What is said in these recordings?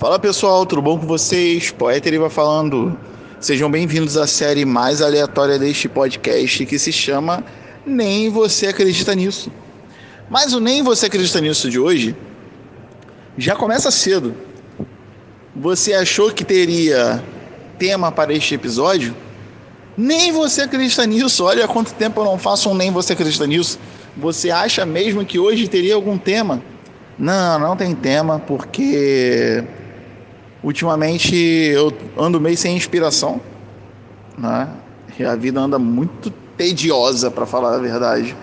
Fala pessoal, tudo bom com vocês? Poeta Eriva falando. Sejam bem-vindos à série mais aleatória deste podcast que se chama Nem Você Acredita Nisso. Mas o Nem Você Acredita Nisso de hoje já começa cedo. Você achou que teria tema para este episódio? Nem você acredita nisso. Olha quanto tempo eu não faço um Nem Você Acredita Nisso. Você acha mesmo que hoje teria algum tema? Não, não tem tema, porque ultimamente eu ando meio sem inspiração, né? E a vida anda muito tediosa, para falar a verdade.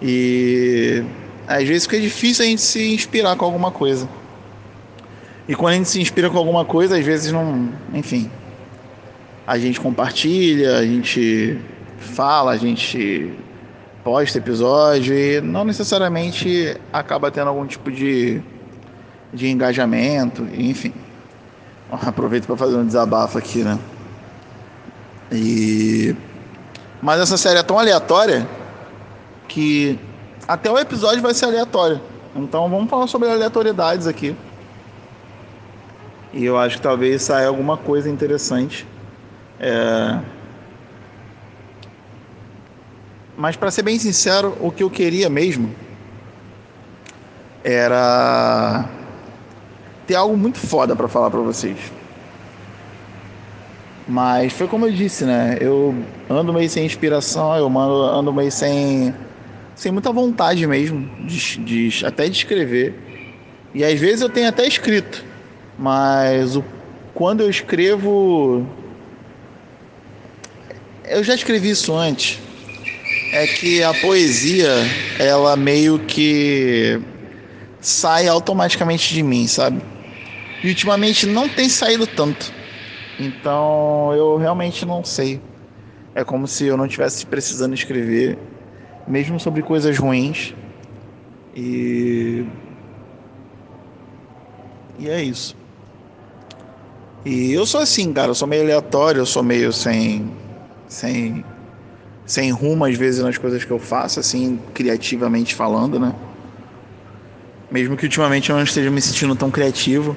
E às vezes fica difícil a gente se inspirar com alguma coisa. E quando a gente se inspira com alguma coisa, às vezes não. Enfim. A gente compartilha, a gente fala, a gente posta episódio e não necessariamente acaba tendo algum tipo de, de engajamento, enfim. Aproveito para fazer um desabafo aqui, né? E mas essa série é tão aleatória que até o episódio vai ser aleatório. Então vamos falar sobre aleatoriedades aqui. E eu acho que talvez saia alguma coisa interessante. É... Mas para ser bem sincero, o que eu queria mesmo era ter algo muito foda para falar para vocês. Mas foi como eu disse, né? Eu ando meio sem inspiração, eu ando meio sem, sem muita vontade mesmo de, de até de escrever. E às vezes eu tenho até escrito, mas o, quando eu escrevo. Eu já escrevi isso antes. É que a poesia, ela meio que sai automaticamente de mim, sabe? E ultimamente não tem saído tanto. Então eu realmente não sei. É como se eu não tivesse precisando escrever, mesmo sobre coisas ruins. E. E é isso. E eu sou assim, cara, eu sou meio aleatório, eu sou meio sem. sem. sem rumo às vezes nas coisas que eu faço, assim, criativamente falando, né? Mesmo que ultimamente eu não esteja me sentindo tão criativo.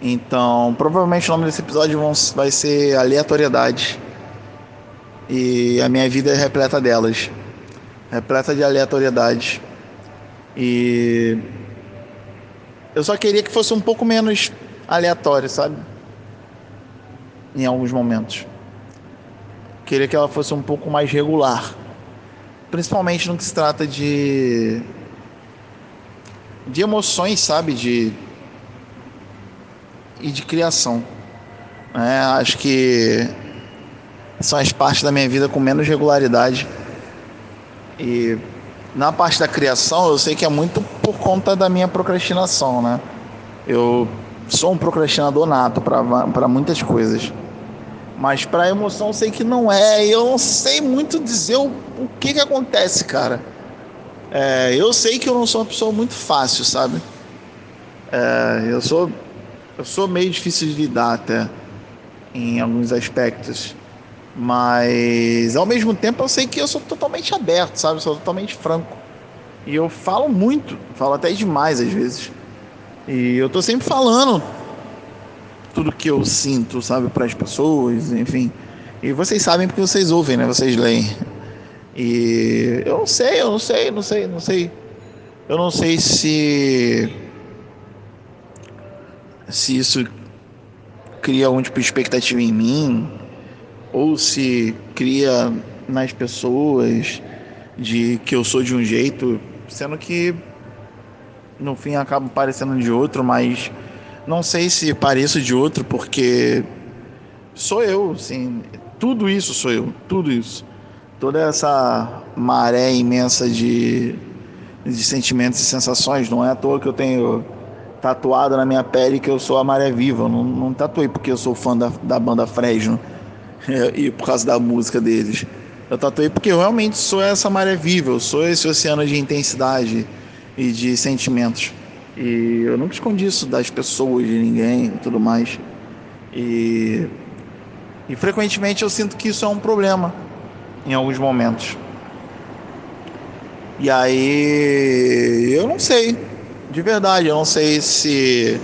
Então, provavelmente o nome desse episódio vai ser Aleatoriedade. E a minha vida é repleta delas. Repleta de aleatoriedade. E eu só queria que fosse um pouco menos aleatório, sabe? Em alguns momentos. Queria que ela fosse um pouco mais regular. Principalmente no que se trata de de emoções, sabe, de e de criação. É, acho que são as partes da minha vida com menos regularidade. E na parte da criação, eu sei que é muito por conta da minha procrastinação, né? Eu sou um procrastinador nato para muitas coisas. Mas para emoção eu sei que não é. E eu não sei muito dizer o, o que, que acontece, cara. É, eu sei que eu não sou uma pessoa muito fácil, sabe? É, eu sou eu sou meio difícil de lidar até em alguns aspectos. Mas ao mesmo tempo eu sei que eu sou totalmente aberto, sabe? Eu sou totalmente franco. E eu falo muito, falo até demais às vezes. E eu tô sempre falando tudo que eu sinto, sabe, para as pessoas, enfim. E vocês sabem porque vocês ouvem, né? Vocês leem. E eu não sei, eu não sei, não sei, não sei. Eu não sei se se isso cria algum tipo de expectativa em mim, ou se cria nas pessoas de que eu sou de um jeito, sendo que no fim acabo parecendo de outro, mas não sei se pareço de outro porque sou eu, assim, tudo isso sou eu, tudo isso. Toda essa maré imensa de, de sentimentos e sensações, não é à toa que eu tenho tatuado na minha pele que eu sou a Maré Viva. Eu não, não tatuei porque eu sou fã da, da banda Fresno e por causa da música deles. Eu tatuei porque eu realmente sou essa maré viva, eu sou esse oceano de intensidade e de sentimentos. E eu nunca escondi isso das pessoas, de ninguém e tudo mais. E, e frequentemente eu sinto que isso é um problema em alguns momentos. E aí eu não sei De verdade, eu não sei se.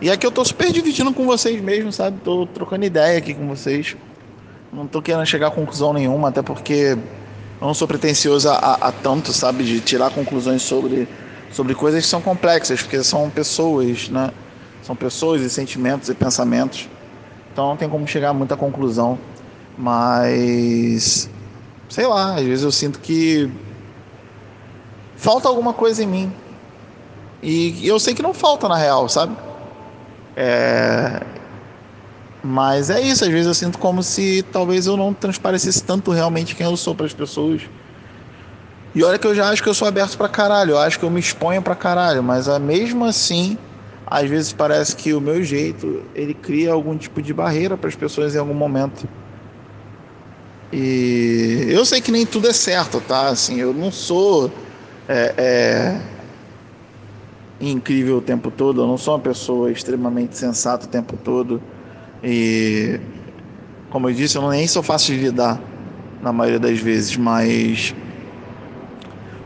E aqui eu tô super dividindo com vocês mesmo, sabe? Tô trocando ideia aqui com vocês. Não tô querendo chegar a conclusão nenhuma, até porque eu não sou pretencioso a, a, tanto, sabe? De tirar conclusões sobre, sobre coisas que são complexas, porque são pessoas, né? São pessoas e sentimentos e pensamentos. Então não tem como chegar a muita conclusão. Mas. Sei lá, às vezes eu sinto que. Falta alguma coisa em mim. E eu sei que não falta na real, sabe? É... Mas é isso, às vezes eu sinto como se talvez eu não transparecesse tanto realmente quem eu sou para as pessoas. E olha que eu já acho que eu sou aberto pra caralho, eu acho que eu me exponho pra caralho, mas mesmo assim, às vezes parece que o meu jeito, ele cria algum tipo de barreira para as pessoas em algum momento. E eu sei que nem tudo é certo, tá? Assim, eu não sou é, é, incrível o tempo todo, eu não sou uma pessoa extremamente sensata o tempo todo. E como eu disse, eu nem sou fácil de lidar na maioria das vezes, mas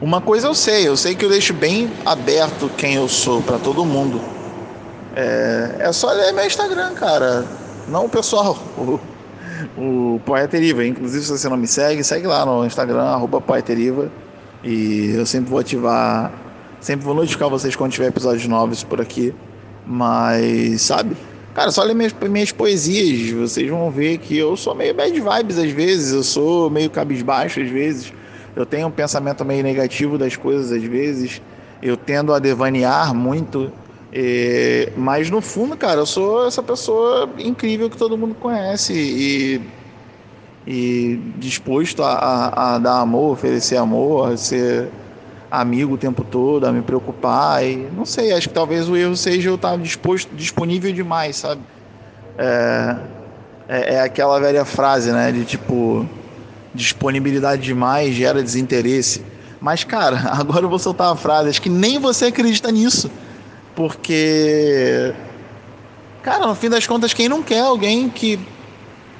uma coisa eu sei, eu sei que eu deixo bem aberto quem eu sou para todo mundo. É, é só ler meu Instagram, cara. Não o pessoal, o, o Poeteriva. Inclusive, se você não me segue, segue lá no Instagram, arroba Poeteriva. E eu sempre vou ativar, sempre vou notificar vocês quando tiver episódios novos por aqui. Mas, sabe? Cara, só ler minhas, minhas poesias, vocês vão ver que eu sou meio bad vibes às vezes, eu sou meio cabisbaixo às vezes, eu tenho um pensamento meio negativo das coisas às vezes, eu tendo a devanear muito, e, mas no fundo, cara, eu sou essa pessoa incrível que todo mundo conhece e, e disposto a, a, a dar amor, oferecer amor, a ser amigo o tempo todo, a me preocupar. E não sei, acho que talvez o erro seja eu estar disposto, disponível demais, sabe? É, é, é aquela velha frase, né? De tipo, disponibilidade demais gera desinteresse. Mas, cara, agora eu vou soltar a frase. Acho que nem você acredita nisso. Porque, cara, no fim das contas, quem não quer alguém que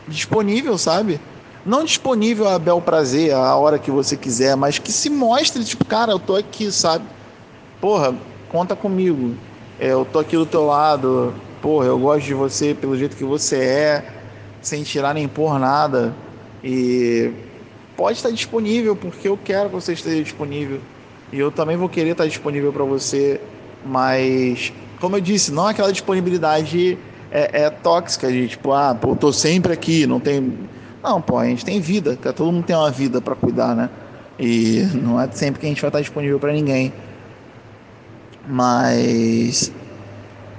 disponível, sabe? Não disponível a bel prazer, a hora que você quiser, mas que se mostre, tipo, cara, eu tô aqui, sabe? Porra, conta comigo. É, eu tô aqui do teu lado. Porra, eu gosto de você pelo jeito que você é, sem tirar nem por nada. E pode estar disponível, porque eu quero que você esteja disponível. E eu também vou querer estar disponível para você, mas, como eu disse, não aquela disponibilidade é, é tóxica de tipo, ah, pô, eu tô sempre aqui, não tem não, pô, a gente tem vida, todo mundo tem uma vida para cuidar, né? E não é sempre que a gente vai estar disponível para ninguém. Mas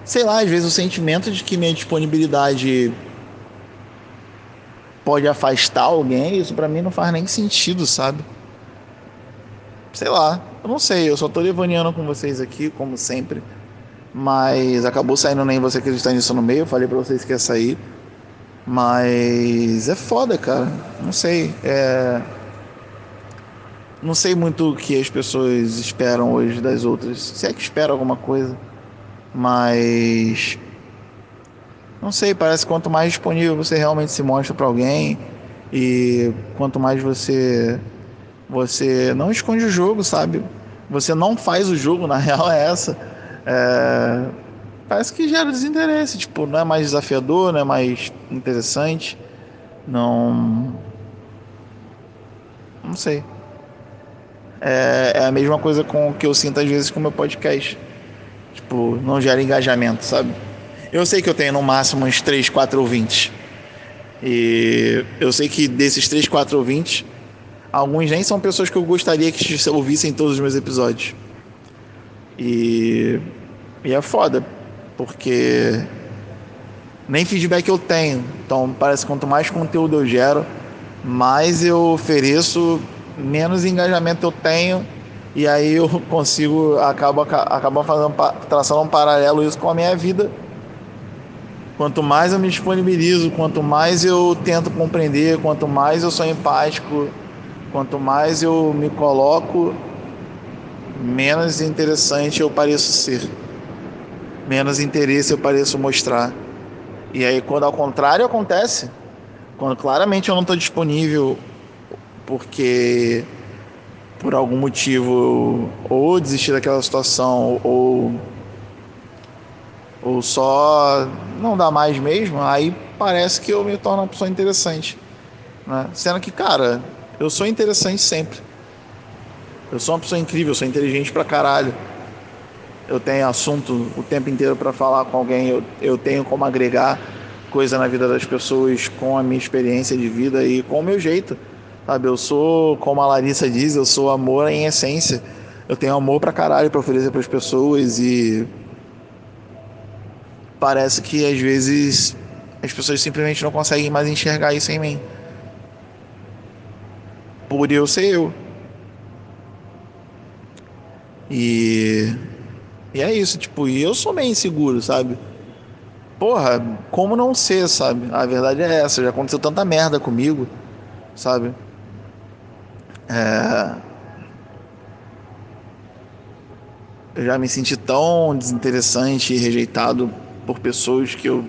sei lá, às vezes o sentimento de que minha disponibilidade pode afastar alguém, isso para mim não faz nem sentido, sabe? Sei lá, eu não sei, eu só tô devaneando com vocês aqui, como sempre. Mas acabou saindo nem você acreditar nisso no meio, eu falei para vocês que ia sair. Mas é foda, cara. Não sei. É... Não sei muito o que as pessoas esperam hoje das outras. Se é que esperam alguma coisa. Mas. Não sei, parece que quanto mais disponível você realmente se mostra para alguém e quanto mais você você não esconde o jogo, sabe? Você não faz o jogo, na real é essa. É, parece que gera desinteresse, tipo, não é mais desafiador, não é mais interessante, não. Não sei. É, é a mesma coisa com o que eu sinto às vezes com o meu podcast. Tipo, não gera engajamento, sabe? Eu sei que eu tenho no máximo uns 3, 4 ouvintes. E eu sei que desses 3, 4 ouvintes, alguns nem são pessoas que eu gostaria que ouvissem todos os meus episódios. E, e é foda, porque nem feedback eu tenho. Então parece que quanto mais conteúdo eu gero, mais eu ofereço, menos engajamento eu tenho. E aí eu consigo, acabo, acabo fazendo, traçando um paralelo isso com a minha vida. Quanto mais eu me disponibilizo, quanto mais eu tento compreender, quanto mais eu sou empático, quanto mais eu me coloco, menos interessante eu pareço ser menos interesse eu pareço mostrar. E aí, quando ao contrário acontece, quando claramente eu não estou disponível porque por algum motivo ou desistir daquela situação ou ou só não dá mais mesmo, aí parece que eu me torno uma pessoa interessante. Né? Sendo que, cara, eu sou interessante sempre. Eu sou uma pessoa incrível, eu sou inteligente pra caralho. Eu tenho assunto o tempo inteiro para falar com alguém, eu, eu tenho como agregar coisa na vida das pessoas com a minha experiência de vida e com o meu jeito. Sabe, eu sou, como a Larissa diz, eu sou amor em essência. Eu tenho amor pra caralho pra oferecer para as pessoas e parece que às vezes as pessoas simplesmente não conseguem mais enxergar isso em mim. Por eu ser eu. E e é isso, tipo, e eu sou meio inseguro, sabe? Porra, como não ser, sabe? A verdade é essa, já aconteceu tanta merda comigo, sabe? É... Eu já me senti tão desinteressante e rejeitado por pessoas que eu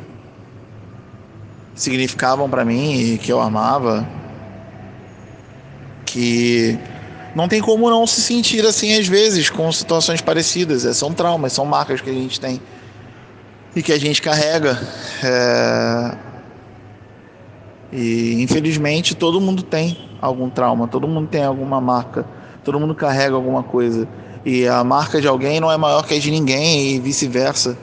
significavam para mim e que eu amava que não tem como não se sentir assim às vezes com situações parecidas. É, são traumas, são marcas que a gente tem e que a gente carrega. É... E infelizmente todo mundo tem algum trauma, todo mundo tem alguma marca, todo mundo carrega alguma coisa. E a marca de alguém não é maior que a de ninguém e vice-versa.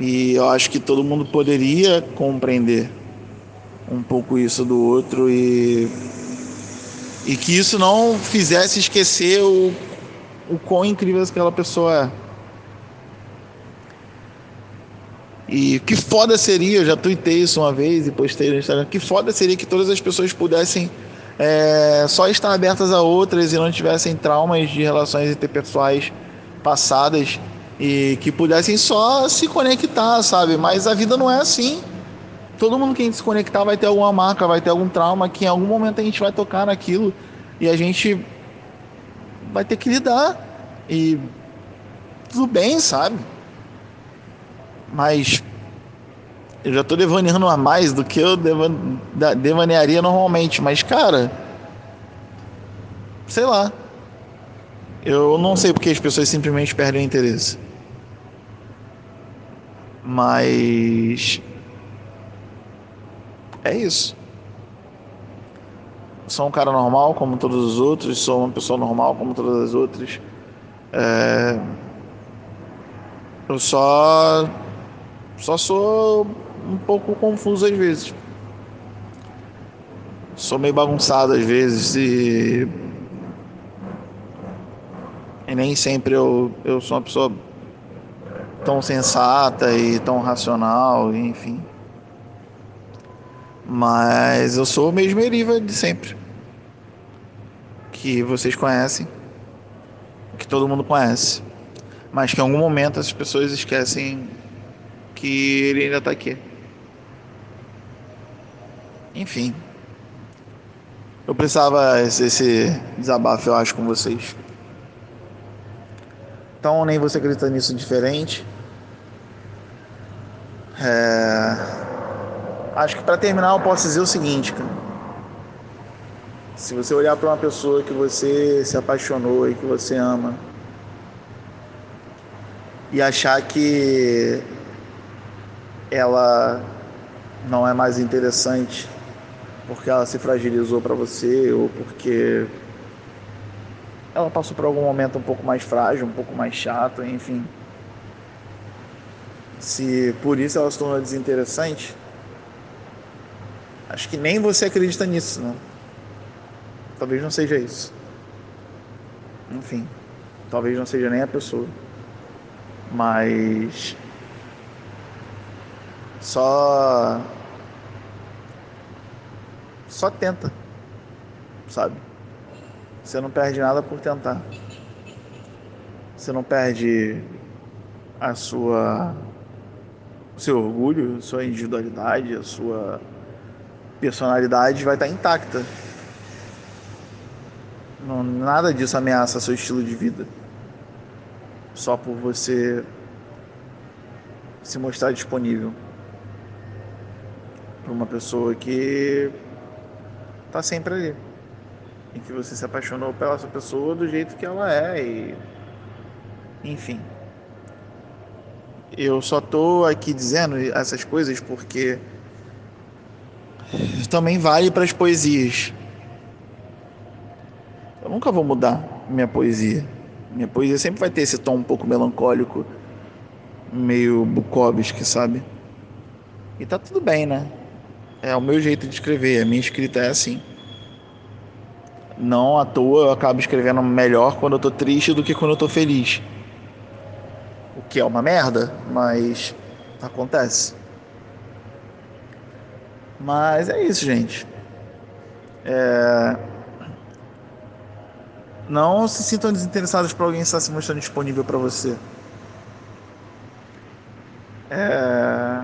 E eu acho que todo mundo poderia compreender um pouco isso do outro e e que isso não fizesse esquecer o, o quão incrível aquela pessoa é. E que foda seria, eu já tuitei isso uma vez e postei no Instagram, que foda seria que todas as pessoas pudessem é, só estar abertas a outras e não tivessem traumas de relações interpessoais passadas e que pudessem só se conectar, sabe? Mas a vida não é assim todo mundo que a gente se conectar vai ter alguma marca, vai ter algum trauma que em algum momento a gente vai tocar naquilo e a gente vai ter que lidar. E tudo bem, sabe? Mas eu já tô devaneando a mais do que eu devan devanearia normalmente. Mas, cara, sei lá. Eu não sei porque as pessoas simplesmente perdem o interesse. Mas é isso. Sou um cara normal como todos os outros, sou uma pessoa normal como todas as outras. É... Eu só só sou um pouco confuso às vezes. Sou meio bagunçado às vezes e, e nem sempre eu, eu sou uma pessoa tão sensata e tão racional, enfim. Mas eu sou o mesmo Eriva de sempre. Que vocês conhecem. Que todo mundo conhece. Mas que em algum momento as pessoas esquecem que ele ainda está aqui. Enfim. Eu precisava esse desabafo, eu acho, com vocês. Então nem você acredita nisso diferente. Acho que para terminar eu posso dizer o seguinte, cara. Se você olhar para uma pessoa que você se apaixonou e que você ama e achar que ela não é mais interessante porque ela se fragilizou para você ou porque ela passou por algum momento um pouco mais frágil, um pouco mais chato, enfim. Se por isso ela se tornou desinteressante, Acho que nem você acredita nisso, não. Talvez não seja isso. Enfim, talvez não seja nem a pessoa. Mas só só tenta, sabe? Você não perde nada por tentar. Você não perde a sua o seu orgulho, sua individualidade, a sua personalidade vai estar intacta. Não, nada disso ameaça seu estilo de vida. Só por você se mostrar disponível para uma pessoa que está sempre ali. em que você se apaixonou pela sua pessoa do jeito que ela é e enfim. Eu só tô aqui dizendo essas coisas porque também vale para as poesias. Eu nunca vou mudar minha poesia. Minha poesia sempre vai ter esse tom um pouco melancólico, meio Bukowski, sabe? E tá tudo bem, né? É o meu jeito de escrever, a minha escrita é assim. Não à toa eu acabo escrevendo melhor quando eu tô triste do que quando eu tô feliz. O que é uma merda, mas acontece. Mas é isso, gente. É... Não se sintam desinteressados por alguém estar se mostrando disponível para você. É...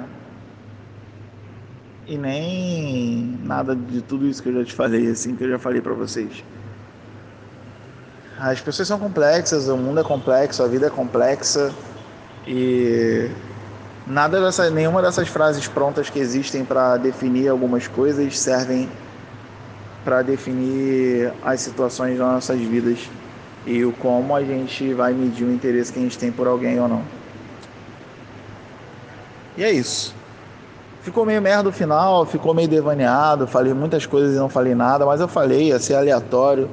E nem nada de tudo isso que eu já te falei, assim, que eu já falei para vocês. As pessoas são complexas, o mundo é complexo, a vida é complexa e nada dessa, nenhuma dessas frases prontas que existem para definir algumas coisas servem para definir as situações das nossas vidas e o como a gente vai medir o interesse que a gente tem por alguém ou não. E é isso. Ficou meio merda o final, ficou meio devaneado, falei muitas coisas e não falei nada, mas eu falei, ia ser aleatório,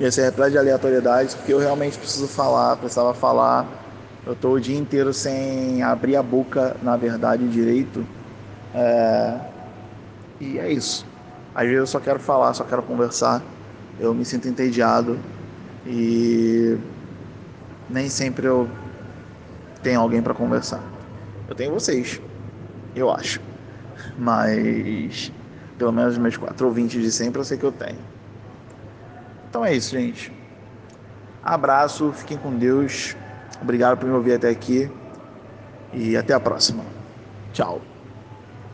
ia ser repleto de aleatoriedades, porque eu realmente preciso falar, precisava falar. Eu tô o dia inteiro sem abrir a boca, na verdade, direito. É... E é isso. Às vezes eu só quero falar, só quero conversar. Eu me sinto entediado e nem sempre eu tenho alguém para conversar. Eu tenho vocês, eu acho. Mas pelo menos meus quatro ouvintes de sempre eu sei que eu tenho. Então é isso, gente. Abraço, fiquem com Deus. Obrigado por me ouvir até aqui e até a próxima. Tchau.